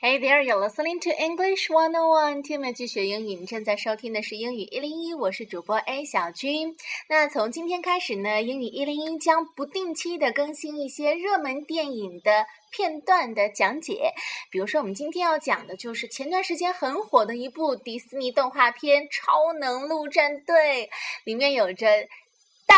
Hey there, you're listening to English 101. 听美剧学英语，你正在收听的是英语一零一，我是主播 A 小军。那从今天开始呢，英语一零一将不定期的更新一些热门电影的片段的讲解。比如说，我们今天要讲的就是前段时间很火的一部迪士尼动画片《超能陆战队》，里面有着。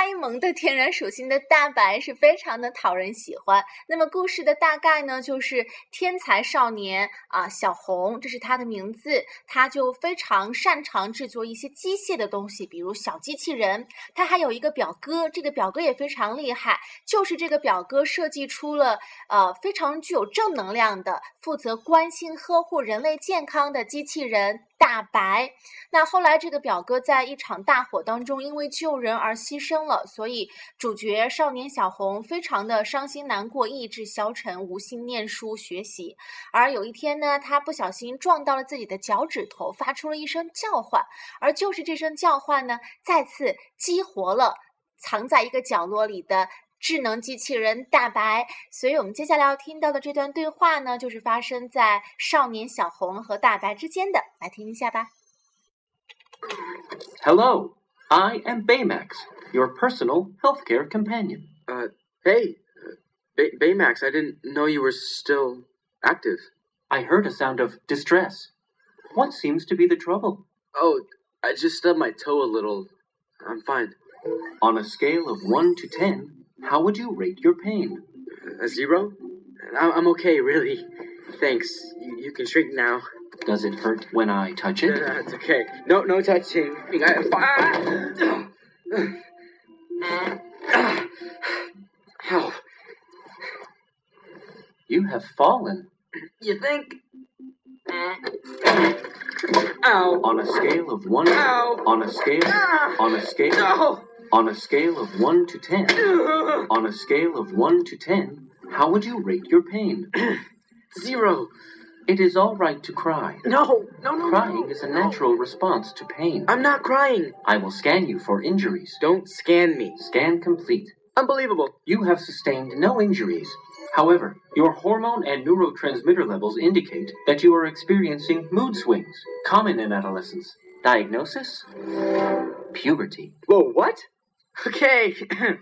呆萌的天然属性的大白是非常的讨人喜欢。那么故事的大概呢，就是天才少年啊，小红，这是他的名字，他就非常擅长制作一些机械的东西，比如小机器人。他还有一个表哥，这个表哥也非常厉害，就是这个表哥设计出了呃非常具有正能量的，负责关心呵护人类健康的机器人。大白，那后来这个表哥在一场大火当中因为救人而牺牲了，所以主角少年小红非常的伤心难过，意志消沉，无心念书学习。而有一天呢，他不小心撞到了自己的脚趾头，发出了一声叫唤，而就是这声叫唤呢，再次激活了藏在一个角落里的。智能机器人大白，所以我们接下来要听到的这段对话呢，就是发生在少年小红和大白之间的，来听一下吧。Hello, I am Baymax, your personal healthcare companion. Uh, hey, uh, Bay- Baymax, I didn't know you were still active. I heard a sound of distress. What seems to be the trouble? Oh, I just stubbed my toe a little. I'm fine. On a scale of 1 to 10, how would you rate your pain? A zero? I'm okay, really. Thanks. You, you can shrink now. Does it hurt when I touch it? That's okay. No, no touching. I- Ah! Help. You have fallen. You think? Ow. On a scale of 1 Ow. on a scale Ah. on a scale No. On a scale of 1 to 10 on a scale of 1 to 10 how would you rate your pain Zero. it is all right to cry No. No, no, crying no. is a no. natural response to pain I'm not crying. i will scan you for injuries Don't scan me. scan complete Unbelievable. you have sustained no injuries However, your hormone and neurotransmitter levels indicate that you are experiencing mood swings, common in adolescence. Diagnosis? Puberty. Whoa, what? Okay.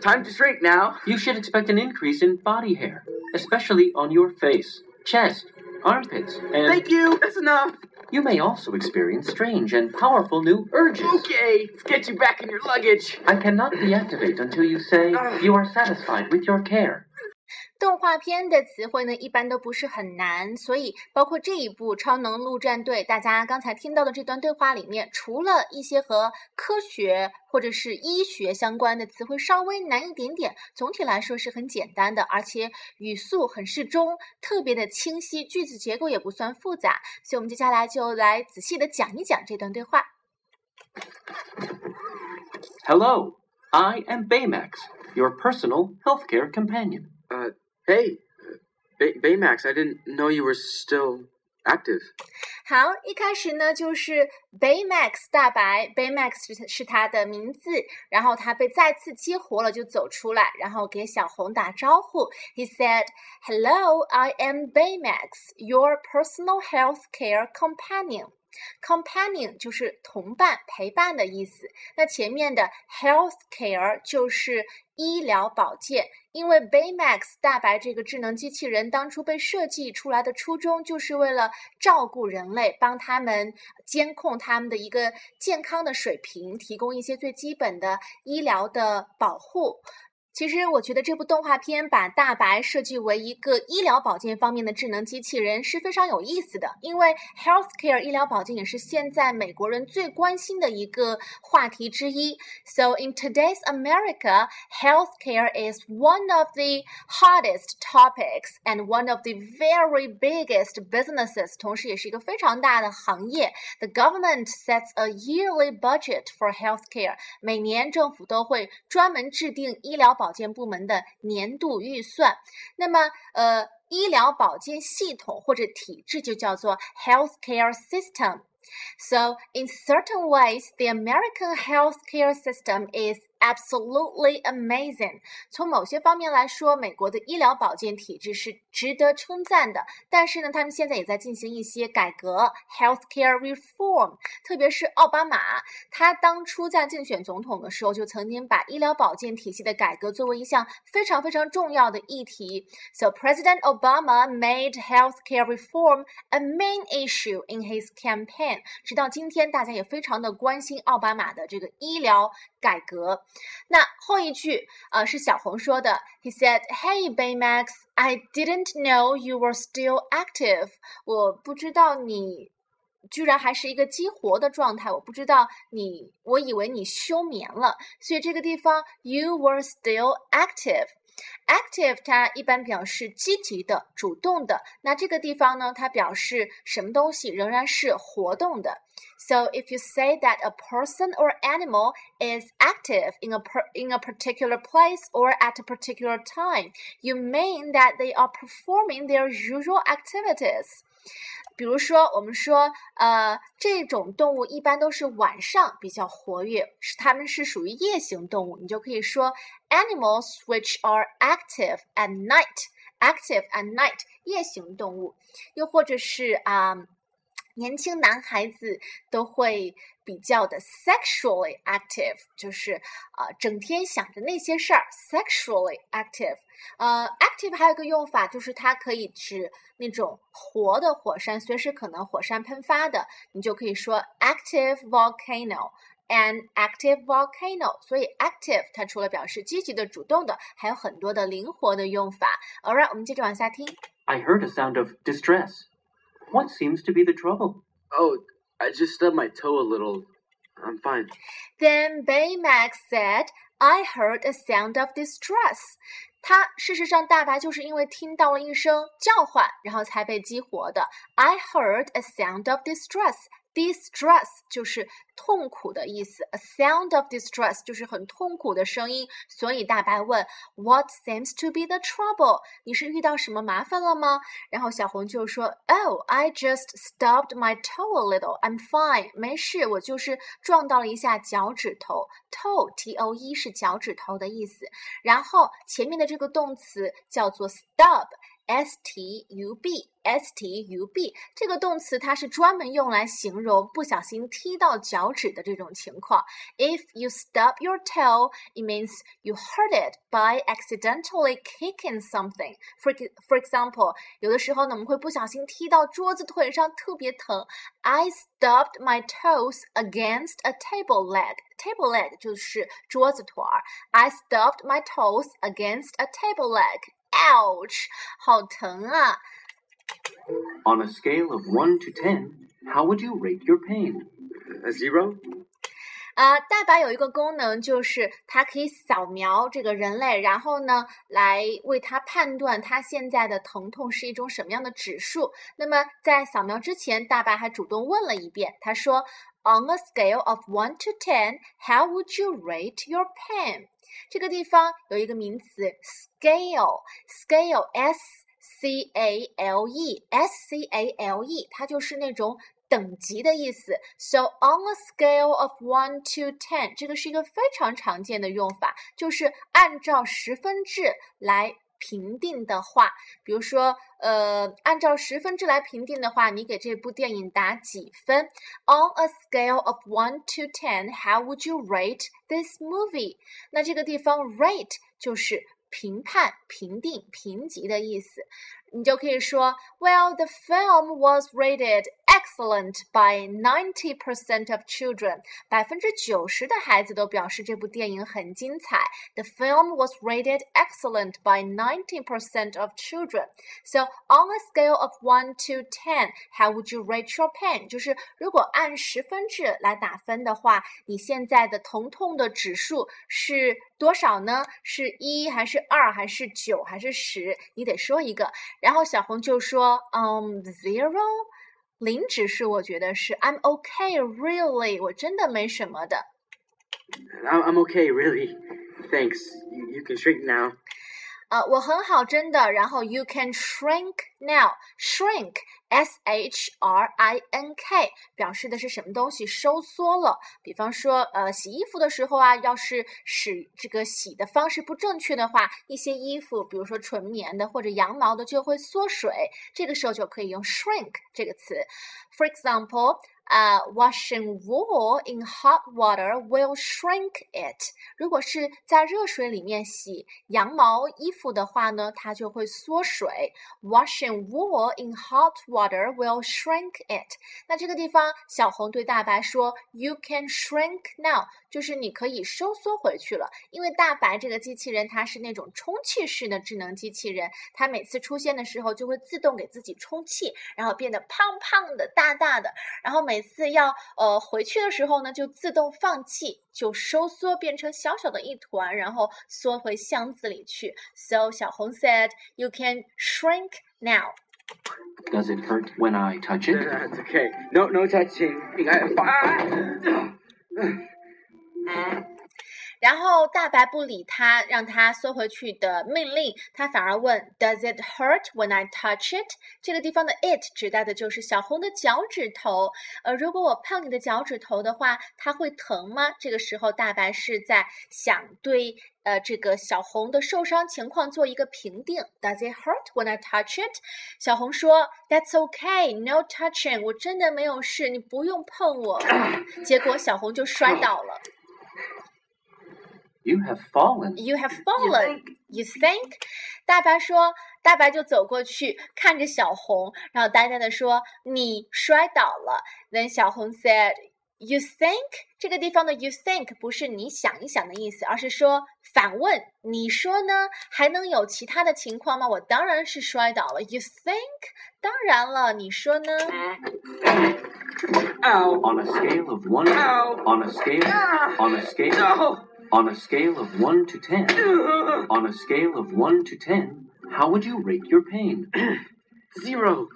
Time to shrink now. You should expect an increase in body hair, especially on your face, chest, armpits, and Thank you. That's enough. you may also experience strange and powerful new urges. Okay, let's get you back in your luggage. I cannot deactivate until you say you are satisfied with your care. 动画片的词汇呢，一般都不是很难，所以包括这一部《超能陆战队》，大家刚才听到的这段对话里面，除了一些和科学或者是医学相关的词汇稍微难一点点，总体来说是很简单的，而且语速很适中，特别的清晰，句子结构也不算复杂。所以，我们接下来就来仔细的讲一讲这段对话。Hello, I am Baymax, your personal healthcare companion. Uh, hey, uh, Bay- Baymax, I didn't know you were still active. 好，一开始呢就是 Baymax 大白，Baymax 是是他的名字，然后他被再次激活了，就走出来，然后给小红打招呼。He said, "Hello, I am Baymax, your personal healthcare companion." Companion 就是同伴、陪伴的意思。那前面的 healthcare 就是医疗保健，因为 Baymax 大白这个智能机器人当初被设计出来的初衷，就是为了照顾人类，帮他们监控他们的一个健康的水平，提供一些最基本的医疗的保护。其实我觉得这部动画片把大白设计为一个医疗保健方面的智能机器人是非常有意思的，因为 healthcare 医疗保健也是现在美国人最关心的一个话题之一。So in today's America, healthcare is one of the hottest topics and one of the very biggest businesses，同时也是一个非常大的行业。The government sets a yearly budget for healthcare，每年政府都会专门制定医疗保 健部门的年度预算。那么，呃，医疗保健系统或者体制就叫做 healthcare system。 So, in certain ways, the American healthcare system is absolutely amazing。从某些方面来说，美国的医疗保健体制是值得称赞的。但是呢，他们现在也在进行一些改革，healthcare reform。特别是奥巴马，他当初在竞选总统的时候，就曾经把医疗保健体系的改革作为一项非常非常重要的议题。So President Obama made healthcare reform a main issue in his campaign。直到今天，大家也非常的关心奥巴马的这个医疗改革。那后一句呃是小红说的，He said, "Hey Baymax, I didn't know you were still active." 我不知道你居然还是一个激活的状态，我不知道你，我以为你休眠了。所以这个地方 you were still active。active 它一般表示积极的、主动的。那这个地方呢，它表示什么东西仍然是活动的。So if you say that a person or animal is active in a per, in a particular place or at a particular time, you mean that they are performing their usual activities. 比如说，我们说，呃，这种动物一般都是晚上比较活跃，是它们是属于夜行动物，你就可以说 animals which are active at night。active at night，夜行动物，又或者是啊。年轻男孩子都会比较的 sexually active，就是啊，整天想着那些事儿，sexually active。呃，active 还有一个用法，就是它可以指那种活的火山，随时可能火山喷发的，你就可以说 active volcano，an active volcano。所以 active 它除了表示积极的、主动的，还有很多的灵活的用法。Alright，我们接着往下听。I heard a sound of distress. What seems to be the trouble? Oh, I just stubbed my toe a little. I'm fine. Then Baymax said, I heard a sound of distress. 他事实上大白就是因为听到了一声叫唤，然后才被激活的。I heard a sound of distress. Distress 就是痛苦的意思，a sound of distress 就是很痛苦的声音。所以大白问，What seems to be the trouble？你是遇到什么麻烦了吗？然后小红就说，Oh, I just stubbed my toe a little. I'm fine，没事，我就是撞到了一下脚趾头。Toe，t o e 是脚趾头的意思。然后前面的这个动词叫做 stub。S T U B S T U B 这个动词它是专门用来形容不小心踢到脚趾的这种情况。If you stub your toe, it means you hurt it by accidentally kicking something. For for example，有的时候呢我们会不小心踢到桌子腿上，特别疼。I stubbed my toes against a table leg. Table leg 就是桌子腿儿。I stubbed my toes against a table leg. Ouch！好疼啊！On a scale of one to ten, how would you rate your pain? A zero. 啊，大白有一个功能，就是它可以扫描这个人类，然后呢，来为它判断它现在的疼痛是一种什么样的指数。那么在扫描之前，大白还主动问了一遍，他说：“On a scale of one to ten, how would you rate your pain？” 这个地方有一个名词 scale，scale，s c a l e，s c a l e，它就是那种等级的意思。So on a scale of one to ten，这个是一个非常常见的用法，就是按照十分制来。评定的话，比如说，呃，按照十分制来评定的话，你给这部电影打几分？On a scale of one to ten, how would you rate this movie？那这个地方 rate 就是评判、评定、评级的意思。你就可以说，Well, the film was rated excellent by ninety percent of children。百分之九十的孩子都表示这部电影很精彩。The film was rated excellent by ninety percent of children. So on a scale of one to ten, how would you rate your pain？就是如果按十分制来打分的话，你现在的疼痛的指数是多少呢？是一还是二还是九还是十？你得说一个。然后小红就说：“嗯，zero， 零指数，我觉得是 I'm okay, really，我真的没什么的。” I'm I'm okay, really. Thanks. You you can straighten now. 呃，我很好，真的。然后 you can shrink now. Shrink, s h r i n k，表示的是什么东西收缩了。比方说，呃，洗衣服的时候啊，要是使这个洗的方式不正确的话，一些衣服，比如说纯棉的或者羊毛的，就会缩水。这个时候就可以用 shrink 这个词。For example. Uh, washing wool in hot water will shrink it。如果是在热水里面洗羊毛衣服的话呢，它就会缩水。Washing wool in hot water will shrink it。那这个地方，小红对大白说：“You can shrink now。”就是你可以收缩回去了，因为大白这个机器人它是那种充气式的智能机器人，它每次出现的时候就会自动给自己充气，然后变得胖胖的、大大的，然后每次要呃回去的时候呢，就自动放气，就收缩变成小小的一团，然后缩回箱子里去。So 小红 said, "You can shrink now." Does it hurt when I touch it? That's okay. No, no touching. 然后大白不理他，让他缩回去的命令，他反而问：Does it hurt when I touch it？这个地方的 it 指代的就是小红的脚趾头。呃，如果我碰你的脚趾头的话，它会疼吗？这个时候大白是在想对呃这个小红的受伤情况做一个评定。Does it hurt when I touch it？小红说：That's okay, no touching。我真的没有事，你不用碰我。结果小红就摔倒了。You have fallen. You have fallen. You think? 大白说，大白就走过去看着小红，然后呆呆的说：“你摔倒了。” Then 小红 said, "You think?" 这个地方的 "you think" 不是你想一想的意思，而是说反问你说呢？还能有其他的情况吗？我当然是摔倒了。You think? 当然了，你说呢？ Ow. On a scale of one. Ow. On a scale. Ah. On a scale. No. On a scale of one to ten. On a scale of one to ten, how would you rate your pain? Zero.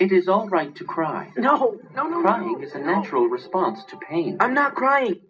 It is all right to cry. No. No, no, Crying no. is a natural response to pain. I'm not crying.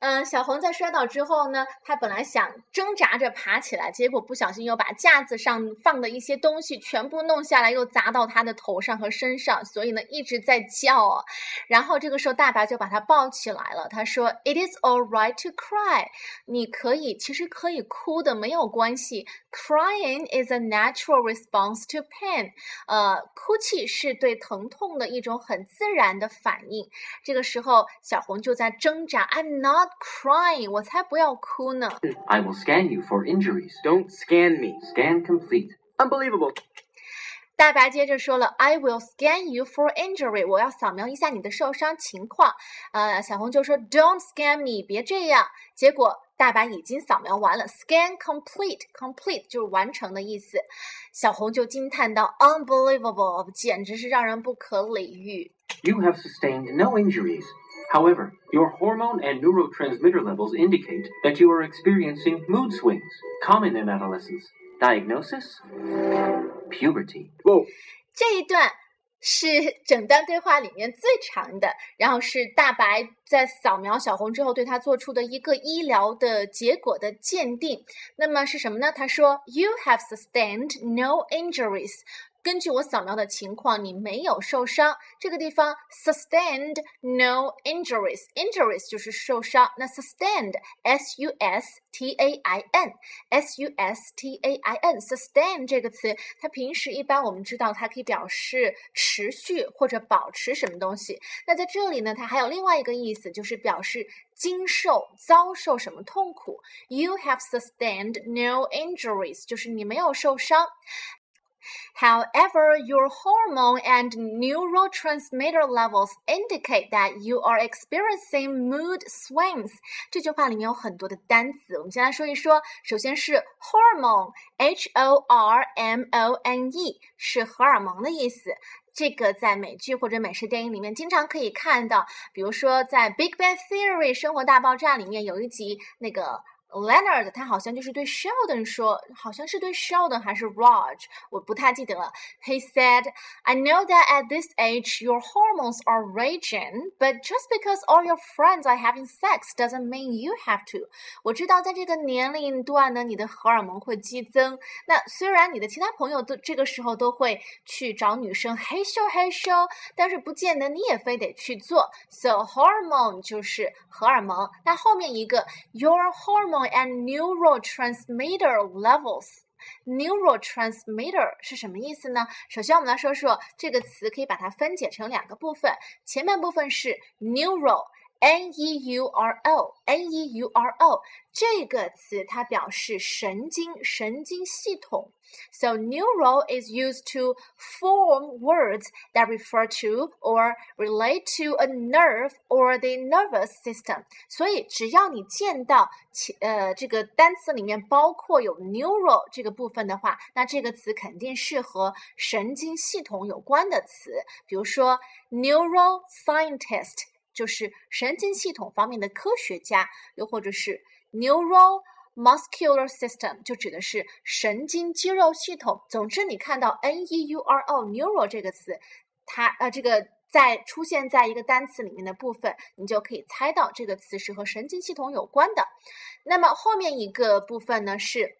嗯，小红在摔倒之后呢，她本来想挣扎着爬起来，结果不小心又把架子上放的一些东西全部弄下来，又砸到她的头上和身上，所以呢一直在叫啊。然后这个时候大白就把她抱起来了，他说：“It is all right to cry，你可以，其实可以哭的，没有关系。Crying is a natural response to pain，呃，哭泣是对疼痛的一种很自然的反应。这个时候小红就在挣扎，I'm not。crying，我才不要哭呢。 I will scan you for injuries. Don't scan me. Scan complete. Unbelievable. 大白接着说了，I will scan you for injury，我要扫描一下你的受伤情况。呃，小红就说，Don't scan me，别这样。结果 大白已经扫描完了，scan complete，complete 就是完成的意思。小红就惊叹道，Unbelievable，简直是让人不可理喻。 You have sustained no injuries. However, your hormone and neurotransmitter levels indicate that you are experiencing mood swings, common in adolescence. Diagnosis? Puberty. Whoa. 这一段 是整段对话里面最长的，然后是大白在扫描小红之后对他做出的一个医疗的结果的鉴定。那么是什么呢？他说：“You have sustained no injuries。”根据我扫描的情况，你没有受伤。这个地方 sustained no injuries，injuries 就是受伤。那 sustained s u s t a i n s u s t a i n sustain 这个词，它平时一般我们知道它可以表示持续或者保持什么东西。那在这里呢，它还有另外一个意思，就是表示经受、遭受什么痛苦。You have sustained no injuries，就是你没有受伤。However, your hormone and neurotransmitter levels indicate that you are experiencing mood swings. 这句话里面有很多的单词，我们先来说一说。首先是 hormone，h o r m o n e，是荷尔蒙的意思。这个在美剧或者美式电影里面经常可以看到，比如说在《Big Bang Theory》生活大爆炸里面有一集那个。 Leonard 他好像就是对 Sheldon 说，好像是对 Sheldon 还是 Raj，我不太记得了。He said, "I know that at this age your hormones are raging, but just because all your friends are having sex doesn't mean you have to." 我知道在这个年龄段呢，你的荷尔蒙会激增。那虽然你的其他朋友都这个时候都会去找女生嘿咻嘿咻，但是不见得你也非得去做。So hormone 就是荷尔蒙。那后面一个 your hormone And neurotransmitter levels。neurotransmitter 是什么意思呢？首先，我们来说说这个词，可以把它分解成两个部分。前半部分是 neural。N E U R O，N E U R O 这个词它表示神经、神经系统。So neural is used to form words that refer to or relate to a nerve or the nervous system。所以只要你见到其呃这个单词里面包括有 neural 这个部分的话，那这个词肯定是和神经系统有关的词。比如说 neural scientist。 就是神经系统方面的科学家，又或者是 neural muscular system，就指的是神经肌肉系统。总之，你看到 n e u r o neural 这个词，它呃这个在出现在一个单词里面的部分，你就可以猜到这个词是和神经系统有关的。那么后面一个部分呢是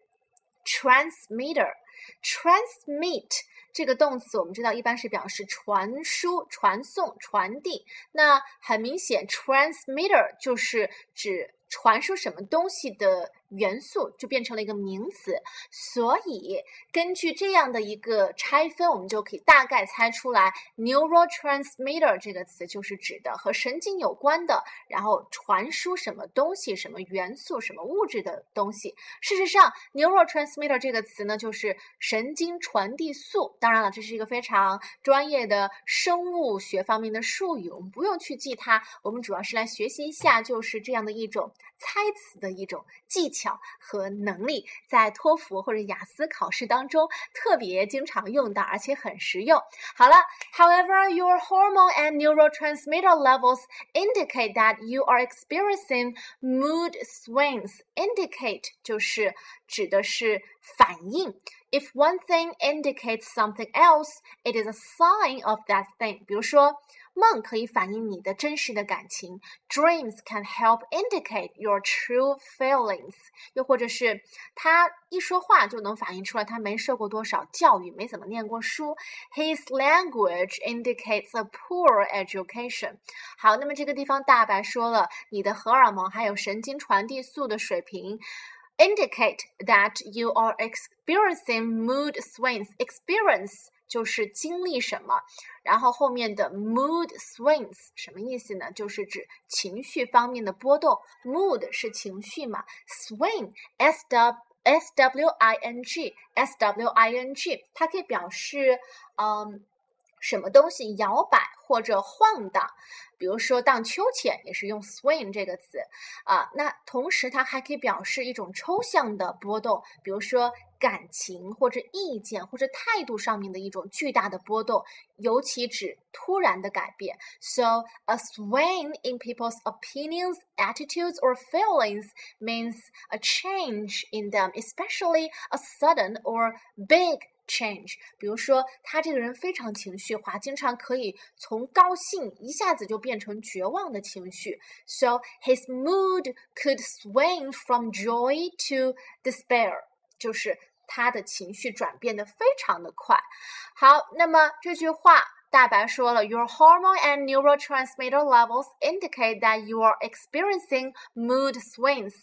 transmitter，transmit。这个动词我们知道一般是表示传输、传送、传递。那很明显，transmitter 就是指。传输什么东西的元素就变成了一个名词，所以根据这样的一个拆分，我们就可以大概猜出来，neurotransmitter 这个词就是指的和神经有关的，然后传输什么东西、什么元素、什么物质的东西。事实上，neurotransmitter 这个词呢，就是神经传递素。当然了，这是一个非常专业的生物学方面的术语，我们不用去记它，我们主要是来学习一下，就是这样的一种。猜词的一种技巧和能力，在托福或者雅思考试当中特别经常用到，而且很实用。好了，However, your hormone and neurotransmitter levels indicate that you are experiencing mood swings. Indicate 就是指的是反应。If one thing indicates something else, it is a sign of that thing. 比如说。 梦可以反映你的真实的感情，Dreams can help indicate your true feelings。又或者是他一说话就能反映出来他没受过多少教育，没怎么念过书。His language indicates a poor education。好，那么这个地方大白说了，你的荷尔蒙还有神经传递素的水平。Indicate that you are experiencing mood swings. Experience 就是经历什么，然后后面的 mood swings 什么意思呢？就是指情绪方面的波动。mood 是情绪嘛，swing s w s w i n g s w i n g 它可以表示嗯什么东西摇摆或者晃荡。比如说荡秋千也是用 swing 这个词啊。那同时它还可以表示一种抽象的波动，比如说。感情或者意见或者态度上面的一种巨大的波动，尤其指突然的改变。So a swing in people's opinions, attitudes, or feelings means a change in them, especially a sudden or big change。比如说，他这个人非常情绪化，经常可以从高兴一下子就变成绝望的情绪。So his mood could swing from joy to despair，就是他的情绪转变的非常的快。好，那么这句话大白说了，Your hormone and neurotransmitter levels indicate that you are experiencing mood swings。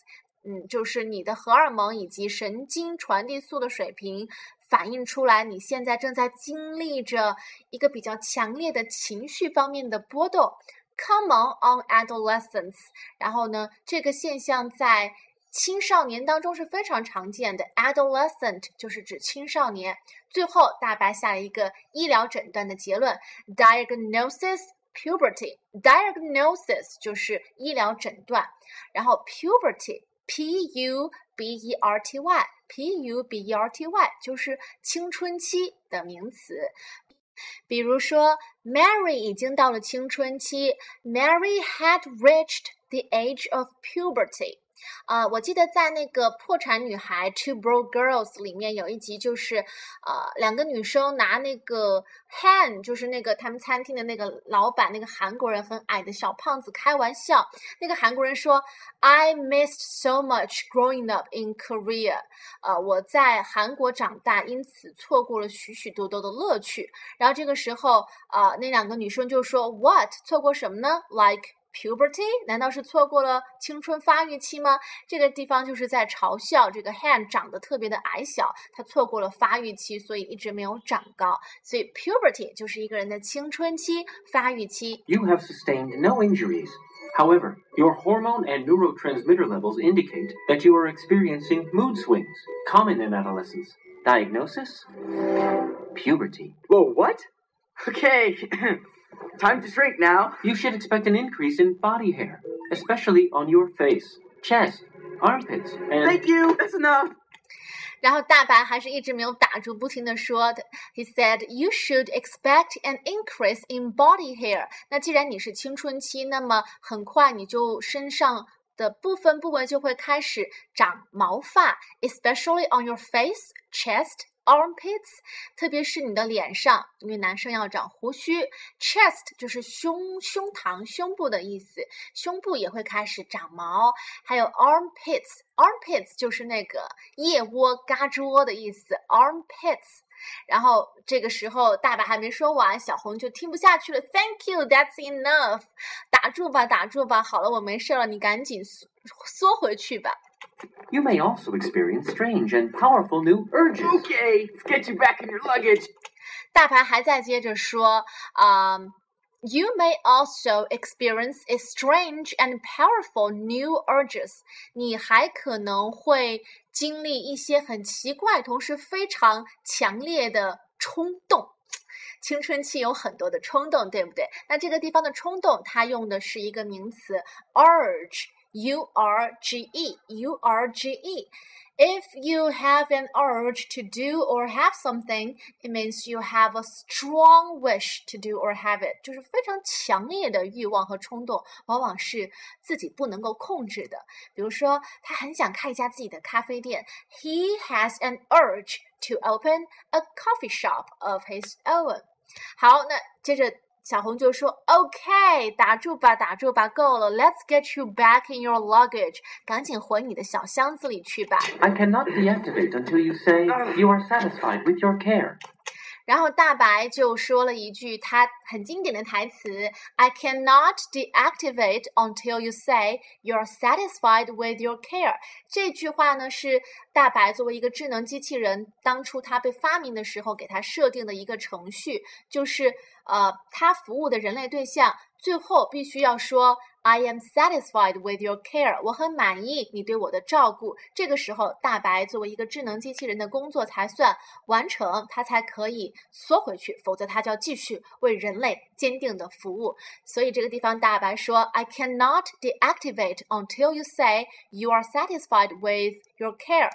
嗯，就是你的荷尔蒙以及神经传递素的水平反映出来，你现在正在经历着一个比较强烈的情绪方面的波动。Come on on adolescence，。然后呢，这个现象在青少年当中是非常常见的，adolescent 就是指青少年。最后，大白下了一个医疗诊断的结论：diagnosis puberty。diagnosis 就是医疗诊断，然后 puberty puberty，p u b e r t y，p u b e r t y 就是青春期的名词。比如说，Mary 已经到了青春期，Mary had reached the age of puberty。 啊、我记得在那个《破产女孩》（Two Broke Girls） 里面有一集，就是呃，两个女生拿那个 Han，就是那个他们餐厅的那个老板，那个韩国人很矮的小胖子开玩笑。那个韩国人说：“I missed so much growing up in Korea。”呃，我在韩国长大，因此错过了许许多多的乐趣。然后这个时候，啊、那两个女生就说：“What？错过什么呢？Like。” Puberty？难道是错过了青春发育期吗？这个地方就是在嘲笑这个 Han 长得特别的矮小，他错过了发育期，所以一直没有长高。所以 puberty 就是一个人的青春期、发育期。 You have sustained no injuries. However, your hormone and neurotransmitter levels indicate that you are experiencing mood swings, common in adolescence. Diagnosis? Puberty. Whoa, what? Okay, time to shrink now. You should expect an increase in body hair, especially on your face, chest, armpits, and Thank you, that's enough. 然后大白还是一直没有打住，不停的说的。He said, "You should expect an increase in body hair." 那既然你是青春期，那么很快你就身上的部分部位就会开始长毛发，especially on your face, chest. Armpits，特别是你的脸上，因为男生要长胡须。Chest 就是胸、胸膛、胸部的意思，胸部也会开始长毛。还有 armpits，armpits 就是那个腋窝、嘎吱窝的意思。Armpits，然后这个时候大白还没说完，小红就听不下去了。Thank you，that's enough。打住吧，打住吧，好了，我没事了，你赶紧缩缩回去吧。You may also experience strange and powerful new urges. Okay, let's get you back in your luggage. 大白还在接着说，嗯、um,，You may also experience a strange and powerful new urges. urges。你还可能会经历一些很奇怪，同时非常强烈的冲动。青春期有很多的冲动，对不对？那这个地方的冲动，它用的是一个名词 urge。urge，u r g e，u r g e。If you have an urge to do or have something, it means you have a strong wish to do or have it，就是非常强烈的欲望和冲动，往往是自己不能够控制的。比如说，他很想开一家自己的咖啡店，He has an urge to open a coffee shop of his own。好，那接着 小红就说：“OK，打住吧，打住吧，够了，Let's get you back in your luggage，赶紧回你的小箱子里去吧。” I cannot deactivate until you say you are satisfied with your care. 然后大白就说了一句他很经典的台词：“I cannot deactivate until you say you're satisfied with your care。”这句话呢是大白作为一个智能机器人，当初它被发明的时候给它设定的一个程序，就是呃，它服务的人类对象最后必须要说 “I am satisfied with your care”，我很满意你对我的照顾。这个时候，大白作为一个智能机器人的工作才算完成，它才可以缩回去，否则它就要继续为人类坚定的服务。所以这个地方，大白说：“I cannot deactivate until you say you are satisfied with your care。”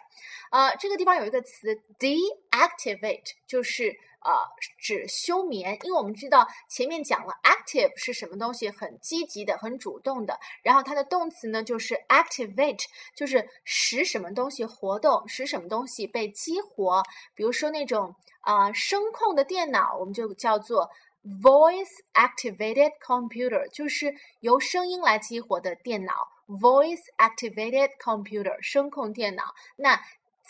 呃，这个地方有一个词 “deactivate”，就是。呃，指休眠，因为我们知道前面讲了 active 是什么东西，很积极的，很主动的。然后它的动词呢就是 activate，就是使什么东西活动，使什么东西被激活。比如说那种啊、呃、声控的电脑，我们就叫做 voice activated computer，就是由声音来激活的电脑。voice activated computer，声控电脑。那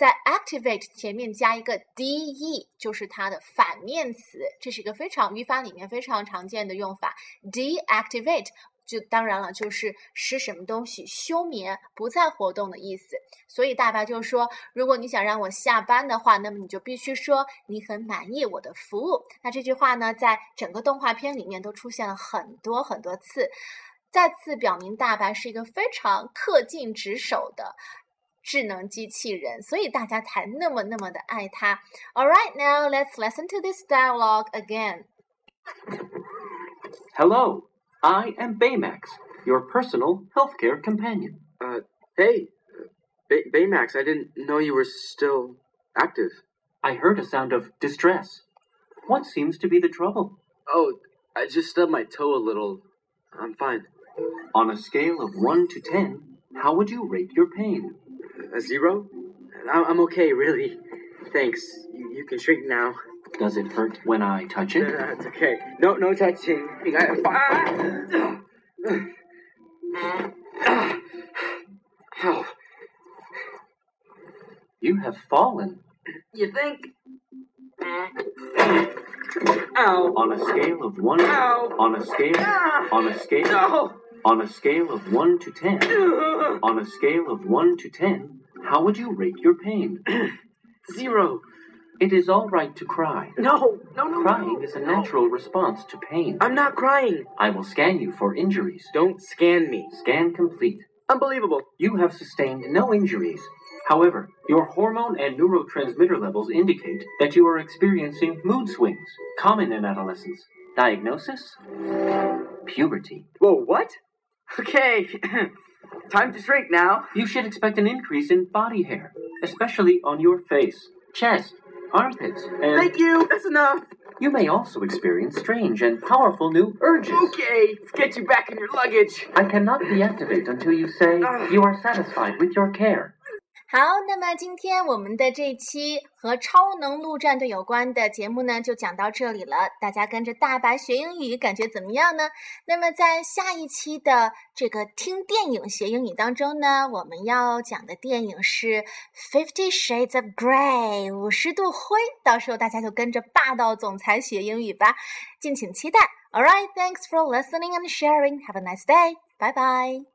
在 activate 前面加一个 de，就是它的反面词，这是一个非常语法里面非常常见的用法。deactivate 就当然了，就是使什么东西休眠、不再活动的意思。所以大白就说，如果你想让我下班的话，那么你就必须说你很满意我的服务。那这句话呢，在整个动画片里面都出现了很多很多次，再次表明大白是一个非常恪尽职守的。智能机器人，所以大家才那么那么的爱它。All right, now let's listen to this dialogue again. Hello, I am Baymax, your personal healthcare companion. Uh, hey, Bay- Baymax, I didn't know you were still active. I heard a sound of distress. What seems to be the trouble? Oh, I just stubbed my toe a little. I'm fine. On a scale of 1 to 10, how would you rate your pain? A zero? I'm, I'm okay, really. Thanks. You, you can shrink now. Does it hurt when I touch it? That's okay. No, no touching. Ah! Ow. You have fallen. You think? Ow. On a scale of one. Ow. On a scale. Ah. On a scale. No. On a scale of one to ten. On a scale of one to ten, how would you rate your pain? Zero. It is all right to cry. No. No, no, Crying no. is a No. natural response to pain. I'm not crying. I will scan you for injuries. Don't scan me. Scan complete. Unbelievable. You have sustained no injuries. However, your hormone and neurotransmitter levels indicate that you are experiencing mood swings, common in adolescence. Diagnosis? Puberty. Whoa, what? Okay. Time to shrink now. You should expect an increase in body hair, especially on your face, chest, armpits, and Thank you. That's enough. you may also experience strange and powerful new urges. Okay. Let's get you back in your luggage. I cannot deactivate until you say you are satisfied with your care. 好，那么今天我们的这期和超能陆战队有关的节目呢，就讲到这里了。大家跟着大白学英语，感觉怎么样呢？那么在下一期的这个听电影学英语当中呢，我们要讲的电影是《Fifty Shades of Grey》五十度灰，到时候大家就跟着霸道总裁学英语吧，敬请期待。All right, thanks for listening and sharing. Have a nice day. Bye bye.